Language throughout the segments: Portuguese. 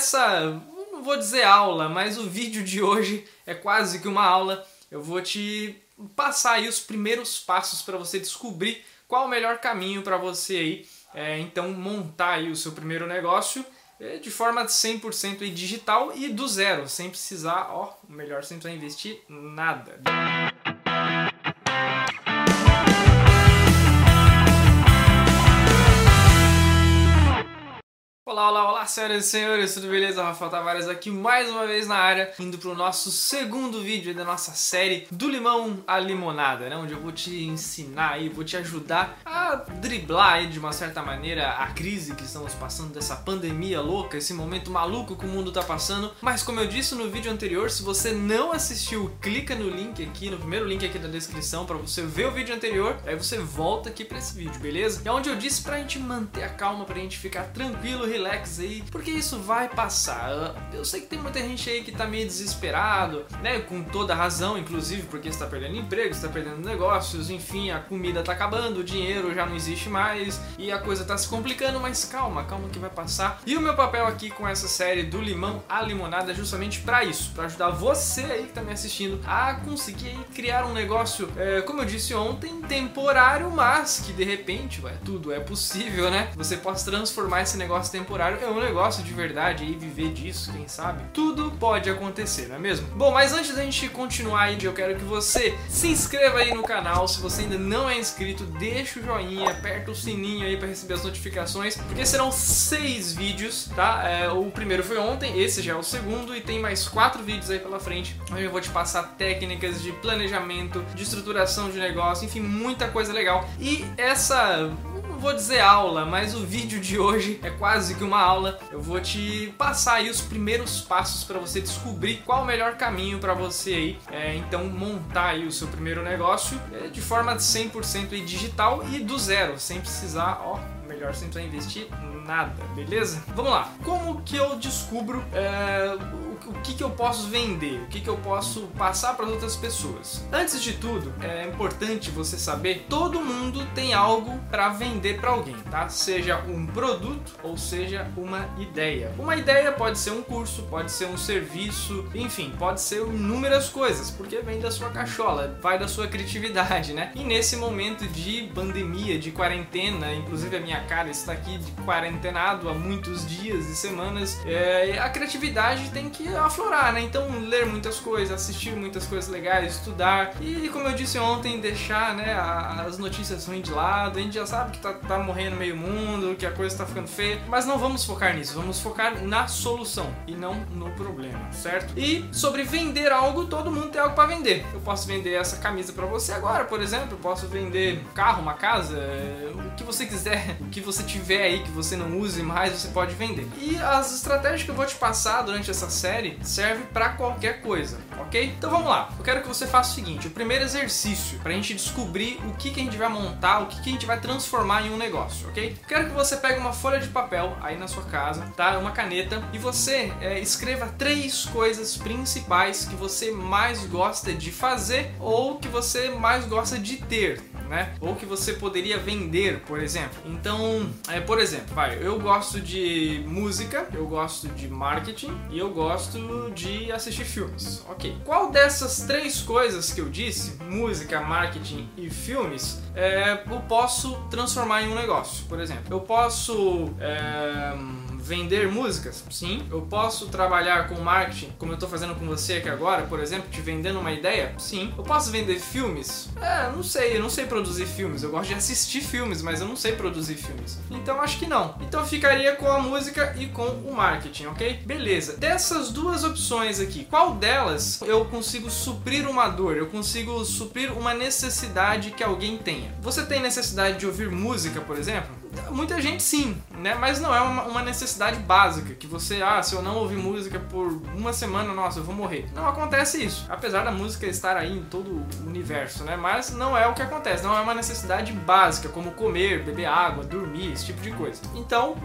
essa, não vou dizer aula, mas o vídeo de hoje é quase que uma aula. Eu vou te passar aí os primeiros passos para você descobrir qual o melhor caminho para você aí, é, então montar aí o seu primeiro negócio é, de forma 100% digital e do zero, sem precisar, ó, melhor sem investir nada. Olá, olá, olá, senhoras e senhores, tudo beleza? Rafael Tavares aqui mais uma vez na área, indo para o nosso segundo vídeo da nossa série do limão à limonada, né? Onde eu vou te ensinar aí, vou te ajudar a driblar aí de uma certa maneira a crise que estamos passando dessa pandemia louca, esse momento maluco que o mundo tá passando. Mas como eu disse no vídeo anterior, se você não assistiu, clica no link aqui, no primeiro link aqui da descrição para você ver o vídeo anterior, aí você volta aqui para esse vídeo, beleza? É onde eu disse pra gente manter a calma, pra gente ficar tranquilo, relaxado relax aí, porque isso vai passar. Eu sei que tem muita gente aí que tá meio desesperado, né? Com toda razão, inclusive, porque está perdendo emprego, está perdendo negócios, enfim, a comida tá acabando, o dinheiro já não existe mais e a coisa tá se complicando, mas calma, calma que vai passar. E o meu papel aqui com essa série do limão à limonada é justamente para isso, para ajudar você aí que tá me assistindo a conseguir criar um negócio, é, como eu disse ontem, temporário, mas que de repente, ué, tudo é possível, né? Você possa transformar esse negócio temporário temporário é um negócio de verdade e viver disso, quem sabe? Tudo pode acontecer, não é mesmo? Bom, mas antes da gente continuar aí, eu quero que você se inscreva aí no canal. Se você ainda não é inscrito, deixa o joinha, aperta o sininho aí para receber as notificações, porque serão seis vídeos, tá? É, o primeiro foi ontem, esse já é o segundo e tem mais quatro vídeos aí pela frente. Onde eu vou te passar técnicas de planejamento, de estruturação de negócio, enfim, muita coisa legal. E essa vou dizer aula, mas o vídeo de hoje é quase que uma aula. Eu vou te passar aí os primeiros passos para você descobrir qual o melhor caminho para você aí, é, então montar aí o seu primeiro negócio é, de forma 100% digital e do zero, sem precisar, ó, melhor sem precisar investir nada, beleza? Vamos lá. Como que eu descubro é, o que, que eu posso vender, o que, que eu posso passar para outras pessoas. Antes de tudo, é importante você saber, todo mundo tem algo para vender para alguém, tá? Seja um produto ou seja uma ideia. Uma ideia pode ser um curso, pode ser um serviço, enfim, pode ser inúmeras coisas, porque vem da sua cachola, vai da sua criatividade, né? E nesse momento de pandemia, de quarentena, inclusive a minha cara está aqui de quarentenado há muitos dias e semanas, é, a criatividade tem que aflorar, né? Então ler muitas coisas, assistir muitas coisas legais, estudar e como eu disse ontem, deixar né, as notícias ruins de lado. A gente já sabe que tá, tá morrendo meio mundo, que a coisa tá ficando feia, mas não vamos focar nisso, vamos focar na solução e não no problema, certo? E sobre vender algo, todo mundo tem algo para vender. Eu posso vender essa camisa para você agora, por exemplo, eu posso vender um carro, uma casa, o que você quiser, o que você tiver aí que você não use mais, você pode vender. E as estratégias que eu vou te passar durante essa série serve para qualquer coisa, ok? Então vamos lá. Eu quero que você faça o seguinte: o primeiro exercício para a gente descobrir o que, que a gente vai montar, o que, que a gente vai transformar em um negócio, ok? Eu quero que você pegue uma folha de papel aí na sua casa, tá? Uma caneta e você é, escreva três coisas principais que você mais gosta de fazer ou que você mais gosta de ter, né? Ou que você poderia vender, por exemplo. Então, é, por exemplo, vai, eu gosto de música, eu gosto de marketing e eu gosto de assistir filmes. Ok. Qual dessas três coisas que eu disse, música, marketing e filmes, é, eu posso transformar em um negócio? Por exemplo, eu posso. É, vender músicas? Sim. Eu posso trabalhar com marketing, como eu estou fazendo com você aqui agora, por exemplo, te vendendo uma ideia? Sim. Eu posso vender filmes? É, não sei, eu não sei produzir filmes. Eu gosto de assistir filmes, mas eu não sei produzir filmes. Então acho que não. Então ficaria com a música e com o marketing, ok? Beleza. Dessas duas opções aqui, qual delas eu consigo suprir uma dor? Eu consigo suprir uma necessidade que alguém tenha? Você tem necessidade de ouvir música, por exemplo? Muita gente sim, né? Mas não é uma, uma, necessidade básica que você, ah, se eu não ouvir música por uma semana, nossa, eu vou morrer. Não acontece isso. Apesar da música estar aí em todo o universo, né? Mas não é o que acontece. Não é uma necessidade básica, como comer, beber água, dormir, esse tipo de coisa. Então,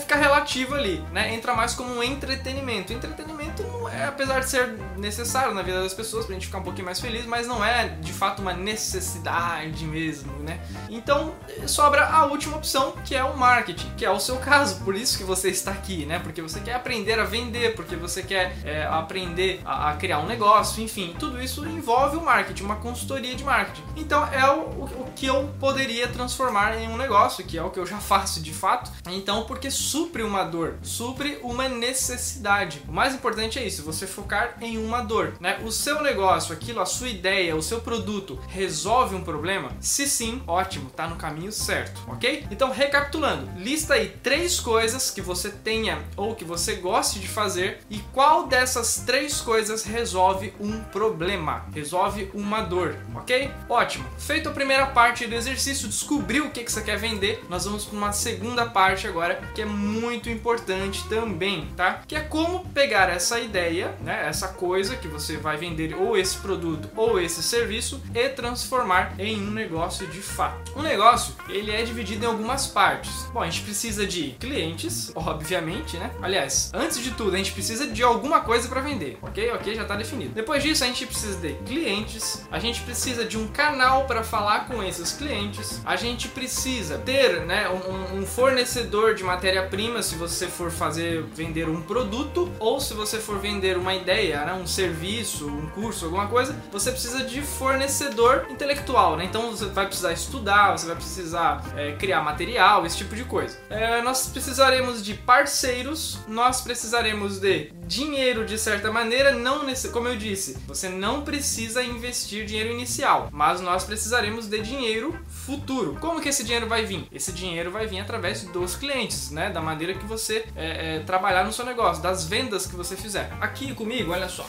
fica relativo ali, né? Entra mais como um entretenimento. Entretenimento não é, apesar de ser necessário na vida das pessoas pra gente ficar um pouquinho mais feliz, mas não é de fato uma necessidade mesmo, né? Então sobra a última opção, que é o marketing, que é o seu caso. Por isso que você está aqui, né? Porque você quer aprender a vender, porque você quer é, aprender a, a, criar um negócio, enfim, tudo isso envolve o marketing, uma consultoria de marketing. Então é o, o que eu poderia transformar em um negócio, que é o que eu já faço de fato. Então, porque supre uma dor, supre uma necessidade. O mais importante é isso, você focar em uma dor, né? O seu negócio, aquilo, a sua ideia, o seu produto resolve um problema? Se sim, ótimo, tá no caminho certo, ok? Então, recapitulando, lista aí três coisas que você tenha ou que você goste de fazer e qual dessas três coisas resolve um problema, resolve uma dor, ok? Ótimo. Feito a primeira parte do exercício, descobriu o que, que você quer vender, nós vamos para uma segunda parte agora que é muito importante também, tá? Que é como pegar essa ideia, né, essa coisa que você vai vender ou esse produto ou esse serviço e transformar em um negócio de fato. Um negócio, ele é dividido em algumas partes. Bom, a gente precisa de clientes, obviamente, né? Aliás, antes de tudo, a gente precisa de alguma coisa para vender, ok? Ok, já está definido. Depois disso, a gente precisa de clientes, a gente precisa de um canal para falar com esses clientes, a gente precisa ter, né, um, um fornecedor de matéria-prima se você for fazer vender um produto ou se você for vender uma ideia, né, um serviço, um curso, alguma coisa, você precisa de fornecedor intelectual, né? Então você vai precisar estudar, você vai precisar é, criar material, esse tipo de coisa. É, nós precisaremos de parceiros, nós precisaremos de dinheiro de certa maneira, não nesse, como eu disse, você não precisa investir dinheiro inicial, mas nós precisaremos de dinheiro futuro. Como que esse dinheiro vai vir? Esse dinheiro vai vir através dos clientes, né? Da maneira que você é, é, trabalhar no seu negócio, das vendas que você fizer. Aqui comigo, olha só,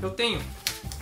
eu tenho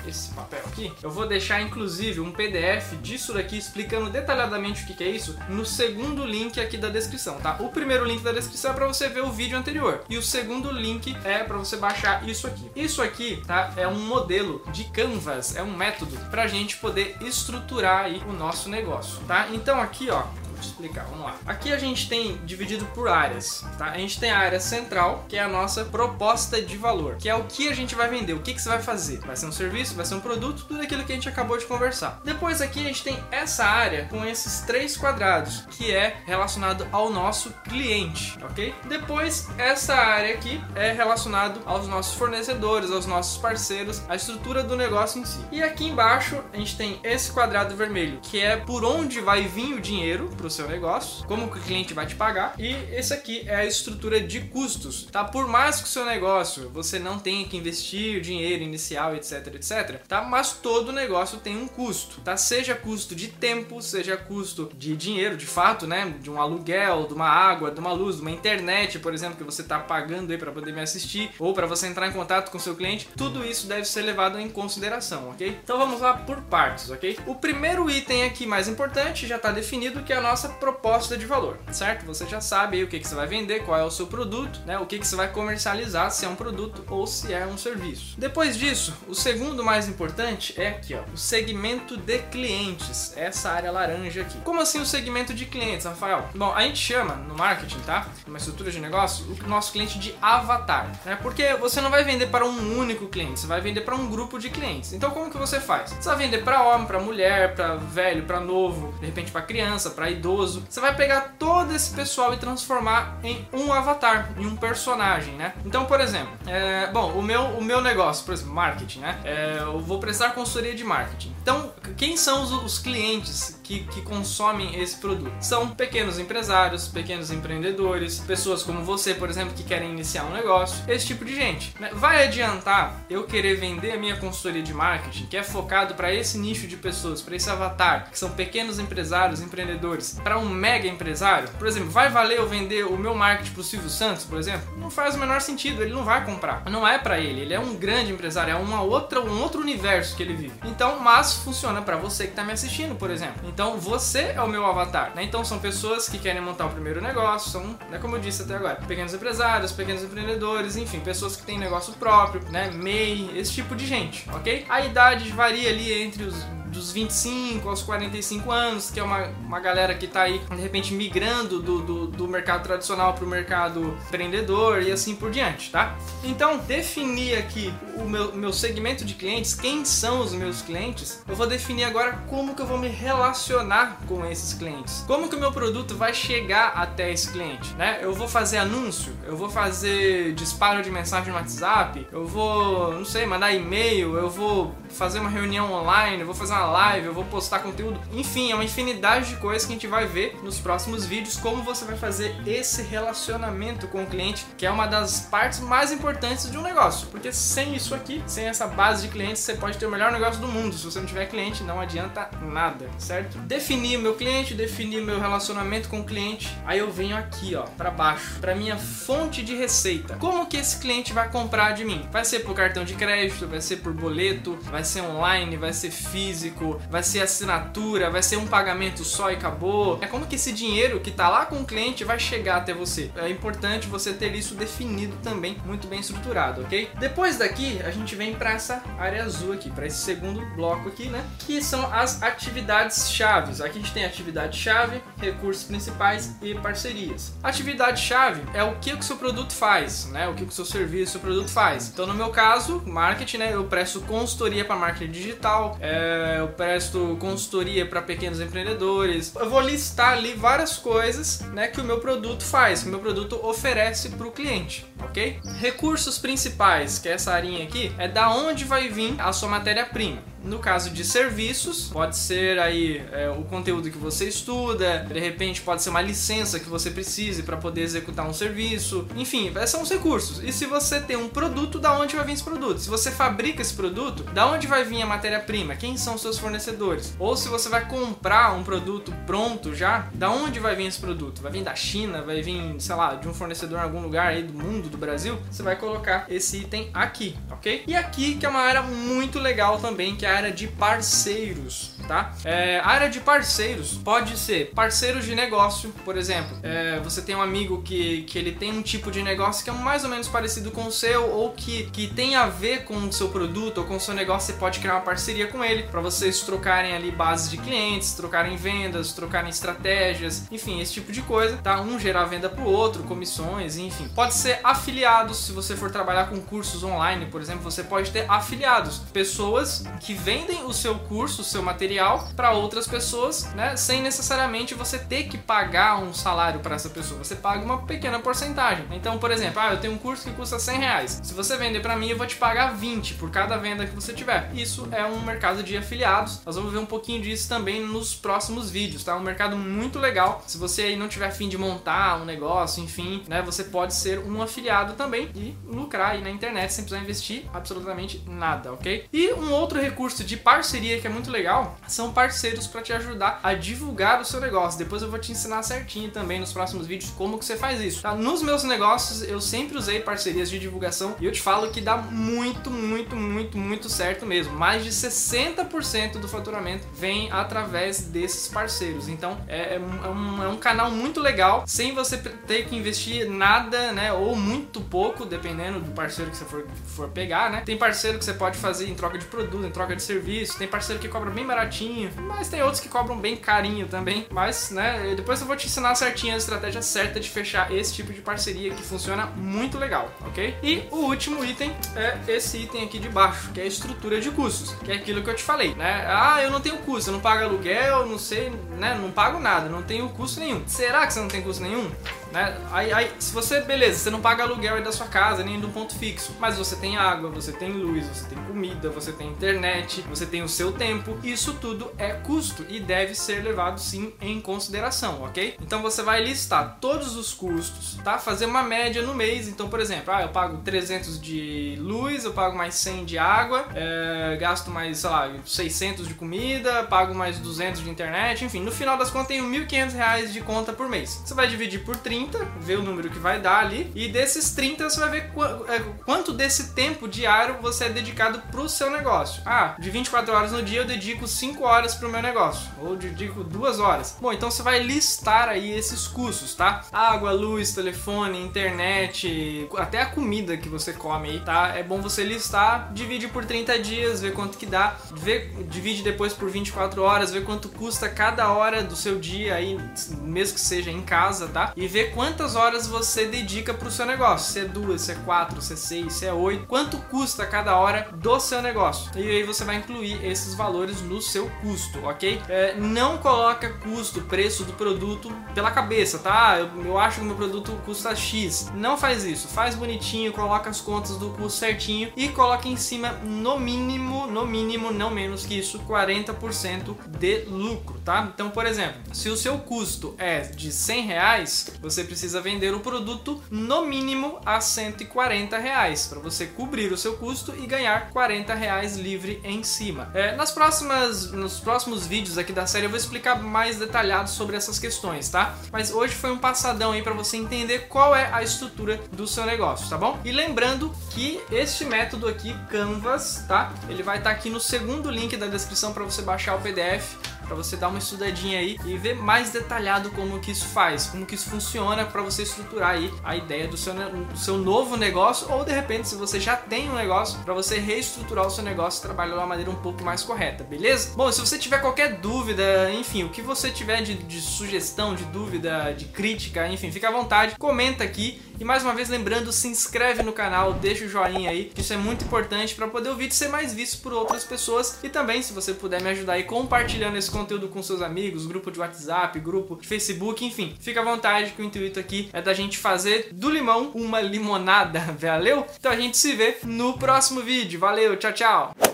esse papel aqui, eu vou deixar inclusive um PDF disso daqui explicando detalhadamente o que, é isso no segundo link aqui da descrição, tá? O primeiro link da descrição é para você ver o vídeo anterior e o segundo link é para você baixar isso aqui. Isso aqui, tá? É um modelo de Canvas, é um método para a gente poder estruturar aí o nosso negócio, tá? Então aqui, ó, te explicar, vamos lá. Aqui a gente tem dividido por áreas, tá? A gente tem a área central, que é a nossa proposta de valor, que é o que a gente vai vender, o que, que você vai fazer. Vai ser um serviço, vai ser um produto, tudo aquilo que a gente acabou de conversar. Depois aqui a gente tem essa área com esses três quadrados, que é relacionado ao nosso cliente, ok? Depois essa área aqui é relacionado aos nossos fornecedores, aos nossos parceiros, a estrutura do negócio em si. E aqui embaixo a gente tem esse quadrado vermelho, que é por onde vai vir o dinheiro para o seu negócio, como que o cliente vai te pagar, e esse aqui é a estrutura de custos, tá? Por mais que o seu negócio você não tenha que investir dinheiro inicial, etc, etc, tá? Mas todo negócio tem um custo, tá? Seja custo de tempo, seja custo de dinheiro, de fato, né? De um aluguel, de uma água, de uma luz, de uma internet, por exemplo, que você está pagando aí para poder me assistir, ou para você entrar em contato com seu cliente, tudo isso deve ser levado em consideração, ok? Então vamos lá por partes, ok? O primeiro item aqui mais importante já está definido que é a nossa nossa proposta de valor, certo? Você já sabe aí o que, que você vai vender, qual é o seu produto, né? O que, que você vai comercializar, se é um produto ou se é um serviço. Depois disso, o segundo mais importante é aqui, ó, o segmento de clientes, essa área laranja aqui. Como assim o segmento de clientes, Rafael? Bom, a gente chama no marketing, tá? Numa estrutura de negócio, o nosso cliente de avatar, né? Porque você não vai vender para um único cliente, você vai vender para um grupo de clientes. Então como que você faz? Você vai vender para homem, para mulher, para velho, para novo, de repente para criança, para idoso idoso. Você vai pegar todo esse pessoal e transformar em um avatar, em um personagem, né? Então, por exemplo, é, bom, o meu, o meu negócio, por exemplo, marketing, né? É, eu vou prestar consultoria de marketing. Então, quem são os, os clientes que, que consomem esse produto? São pequenos empresários, pequenos empreendedores, pessoas como você, por exemplo, que querem iniciar um negócio, esse tipo de gente. Né? Vai adiantar eu querer vender a minha consultoria de marketing, que é focado para esse nicho de pessoas, para esse avatar, que são pequenos empresários, empreendedores, para um mega empresário? Por exemplo, vai valer eu vender o meu marketing pro Silvio Santos, por exemplo? Não faz o menor sentido, ele não vai comprar. Não é para ele, ele é um grande empresário, é uma outra, um outro universo que ele vive. Então, mas funciona para você que tá me assistindo, por exemplo. Então, você é o meu avatar, né? Então, são pessoas que querem montar o primeiro negócio, são, né, como eu disse até agora, pequenos empresários, pequenos empreendedores, enfim, pessoas que têm negócio próprio, né, MEI, esse tipo de gente, ok? A idade varia ali entre os dos 25 aos 45 anos, que é uma, uma galera que tá aí, de repente, migrando do, do, do mercado tradicional para o mercado empreendedor e assim por diante, tá? Então, definir aqui o meu, meu segmento de clientes, quem são os meus clientes, eu vou definir agora como que eu vou me relacionar com esses clientes. Como que o meu produto vai chegar até esse cliente, né? Eu vou fazer anúncio, eu vou fazer disparo de mensagem no WhatsApp, eu vou, não sei, mandar e-mail, eu vou fazer uma reunião online, eu vou fazer uma live, eu vou postar conteúdo. Enfim, é uma infinidade de coisas que a gente vai ver nos próximos vídeos como você vai fazer esse relacionamento com o cliente, que é uma das partes mais importantes de um negócio. Porque sem isso aqui, sem essa base de clientes, você pode ter o melhor negócio do mundo. Se você não tiver cliente, não adianta nada, certo? Definir meu cliente, definir meu relacionamento com o cliente. Aí eu venho aqui, ó, para baixo, para minha fonte de receita. Como que esse cliente vai comprar de mim? Vai ser por cartão de crédito, vai ser por boleto, vai ser online, vai ser físico, vai ser assinatura, vai ser um pagamento só e acabou. É como que esse dinheiro que tá lá com o cliente vai chegar até você. É importante você ter isso definido também, muito bem estruturado, ok? Depois daqui, a gente vem para essa área azul aqui, para esse segundo bloco aqui, né? Que são as atividades chaves. Aqui a gente tem atividade chave, recursos principais e parcerias. Atividade chave é o que o seu produto faz, né? O que o seu serviço, o seu produto faz. Então, no meu caso, marketing, né? Eu presto consultoria para marketing digital, é, eu presto consultoria para pequenos empreendedores. Eu vou listar ali várias coisas, né? Que o meu produto faz, que o meu produto oferece para o cliente, ok? Recursos principais, que é essa arinha aqui, é da onde vai vir a sua matéria-prima. No caso de serviços, pode ser aí é, o conteúdo que você estuda, de repente pode ser uma licença que você precise para poder executar um serviço, enfim, são os recursos. E se você tem um produto, da onde vai vir esse produto? Se você fabrica esse produto, da onde vai vir a matéria-prima? Quem são seus fornecedores? Ou se você vai comprar um produto pronto já, da onde vai vir esse produto? Vai vir da China, vai vir, sei lá, de um fornecedor em algum lugar aí do mundo, do Brasil? Você vai colocar esse item aqui, ok? E aqui que é uma área muito legal também, que é a área de parceiros tá? É, área de parceiros pode ser parceiros de negócio, por exemplo. É, você tem um amigo que, que ele tem um tipo de negócio que é mais ou menos parecido com o seu ou que, que tem a ver com o seu produto ou com o seu negócio, você pode criar uma parceria com ele para vocês trocarem ali bases de clientes, trocarem vendas, trocarem estratégias, enfim, esse tipo de coisa, tá? Um gerar venda pro outro, comissões, enfim. Pode ser afiliados, se você for trabalhar com cursos online, por exemplo, você pode ter afiliados, pessoas que vendem o seu curso, o seu material material para outras pessoas, né? Sem necessariamente você ter que pagar um salário para essa pessoa. Você paga uma pequena porcentagem. Então, por exemplo, ah, eu tenho um curso que custa 100 reais. Se você vender para mim, eu vou te pagar 20 por cada venda que você tiver. Isso é um mercado de afiliados. Nós vamos ver um pouquinho disso também nos próximos vídeos, tá? Um mercado muito legal. Se você aí não tiver fim de montar um negócio, enfim, né? Você pode ser um afiliado também e lucrar aí na internet sem precisar investir absolutamente nada, ok? E um outro recurso de parceria que é muito legal são parceiros para te ajudar a divulgar o seu negócio. Depois eu vou te ensinar certinho também nos próximos vídeos como que você faz isso. Tá? Nos meus negócios eu sempre usei parcerias de divulgação e eu te falo que dá muito, muito, muito, muito certo mesmo. Mais de 60% do faturamento vem através desses parceiros. Então é, é, um, é um canal muito legal, sem você ter que investir nada, né? Ou muito pouco, dependendo do parceiro que você for, for pegar, né? Tem parceiro que você pode fazer em troca de produto, em troca de serviço, tem parceiro que cobra bem baratinho baratinho, mas tem outros que cobram bem carinho também. Mas, né, depois eu vou te ensinar certinho a estratégia certa de fechar esse tipo de parceria que funciona muito legal, ok? E o último item é esse item aqui de baixo, que é a estrutura de custos, que é aquilo que eu te falei, né? Ah, eu não tenho custo, eu não pago aluguel, não sei, né, não pago nada, não tenho custo nenhum. Será que você não tem custo nenhum? Né? Aí, aí, se você, beleza, você não paga aluguel da sua casa, nem do ponto fixo, mas você tem água, você tem luz, você tem comida, você tem internet, você tem o seu tempo, isso tudo é custo e deve ser levado sim em consideração, ok? Então você vai listar todos os custos, tá? Fazer uma média no mês, então por exemplo, ah, eu pago 300 de luz, eu pago mais 100 de água, é, gasto mais, sei lá, 600 de comida, pago mais 200 de internet, enfim, no final das contas tenho 1.500 reais de conta por mês. Você vai dividir por 30 30, vê o número que vai dar ali, e desses 30 você vai ver é, quanto desse tempo diário você é dedicado pro seu negócio. Ah, de 24 horas no dia eu dedico 5 horas pro meu negócio, ou dedico 2 horas. Bom, então você vai listar aí esses custos, tá? Água, luz, telefone, internet, até a comida que você come aí, tá? É bom você listar, divide por 30 dias, ver quanto que dá, vê, divide depois por 24 horas, ver quanto custa cada hora do seu dia aí, mesmo que seja em casa, tá? E ver quantas horas você dedica pro seu negócio. Se é duas, se é quatro, se é seis, se é oito, quanto custa cada hora do seu negócio. E aí você vai incluir esses valores no seu custo, ok? É, não coloca custo, preço do produto pela cabeça, tá? Eu, eu acho que o meu produto custa X. Não faz isso. Faz bonitinho, coloca as contas do custo certinho e coloca em cima no mínimo, no mínimo, não menos que isso, 40% de lucro, tá? Então, por exemplo, se o seu custo é de 100 reais, você precisa vender o produto no mínimo a 140 reais para você cobrir o seu custo e ganhar 40 reais livre em cima. É, nas próximas, nos próximos vídeos aqui da série eu vou explicar mais detalhado sobre essas questões, tá? Mas hoje foi um passadão aí para você entender qual é a estrutura do seu negócio, tá bom? E lembrando que este método aqui, Canvas, tá? Ele vai estar tá aqui no segundo link da descrição para você baixar o PDF para você dar uma estudadinha aí e ver mais detalhado como que isso faz, como que isso funciona para você estruturar aí a ideia do seu, do seu novo negócio ou de repente se você já tem um negócio para você reestruturar o seu negócio e trabalhar de uma maneira um pouco mais correta, beleza? Bom, se você tiver qualquer dúvida, enfim, o que você tiver de, de sugestão, de dúvida, de crítica, enfim, fica à vontade, comenta aqui e mais uma vez lembrando, se inscreve no canal, deixa o joinha aí, isso é muito importante para poder o vídeo ser mais visto por outras pessoas e também se você puder me ajudar aí compartilhando esse conteúdo com seus amigos, grupo de WhatsApp, grupo de Facebook, enfim, fica à vontade que o intuito aqui é da gente fazer do limão uma limonada, valeu? Então a gente se vê no próximo vídeo, valeu, tchau, tchau!